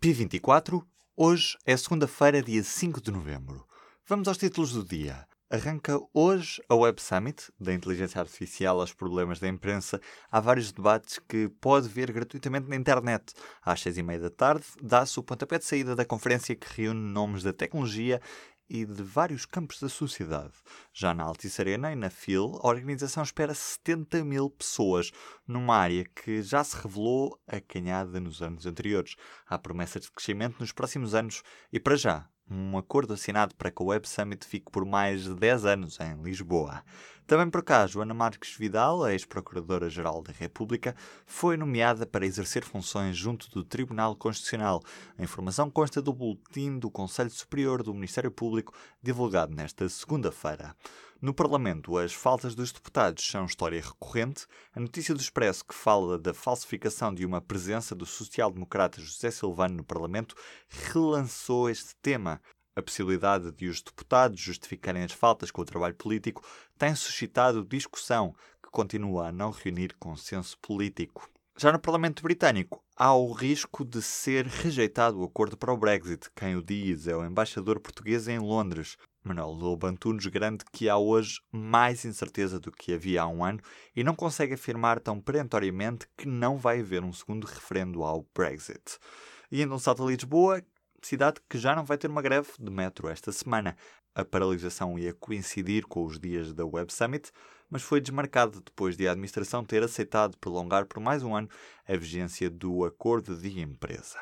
P24, hoje é segunda-feira, dia 5 de novembro. Vamos aos títulos do dia. Arranca hoje a Web Summit, da inteligência artificial aos problemas da imprensa. Há vários debates que pode ver gratuitamente na internet. Às seis e meia da tarde, dá-se o pontapé de saída da conferência que reúne nomes da tecnologia e de vários campos da sociedade. Já na Altice Arena e na FIL, a organização espera 70 mil pessoas, numa área que já se revelou acanhada nos anos anteriores. Há promessas de crescimento nos próximos anos e, para já, um acordo assinado para que o Web Summit fique por mais de 10 anos em Lisboa. Também por cá, Joana Marques Vidal, ex-procuradora-geral da República, foi nomeada para exercer funções junto do Tribunal Constitucional. A informação consta do boletim do Conselho Superior do Ministério Público, divulgado nesta segunda-feira. No Parlamento, as faltas dos deputados são história recorrente. A notícia do Expresso, que fala da falsificação de uma presença do social-democrata José Silvano no Parlamento, relançou este tema. A possibilidade de os deputados justificarem as faltas com o trabalho político tem suscitado discussão que continua a não reunir consenso político. Já no Parlamento Britânico, há o risco de ser rejeitado o acordo para o Brexit. Quem o diz é o embaixador português em Londres. Manuel Lobo Antunes garante que há hoje mais incerteza do que havia há um ano e não consegue afirmar tão perentoriamente que não vai haver um segundo referendo ao Brexit. E ainda um salto a Lisboa, cidade que já não vai ter uma greve de metro esta semana. A paralisação ia coincidir com os dias da Web Summit, mas foi desmarcada depois de a administração ter aceitado prolongar por mais um ano a vigência do acordo de empresa.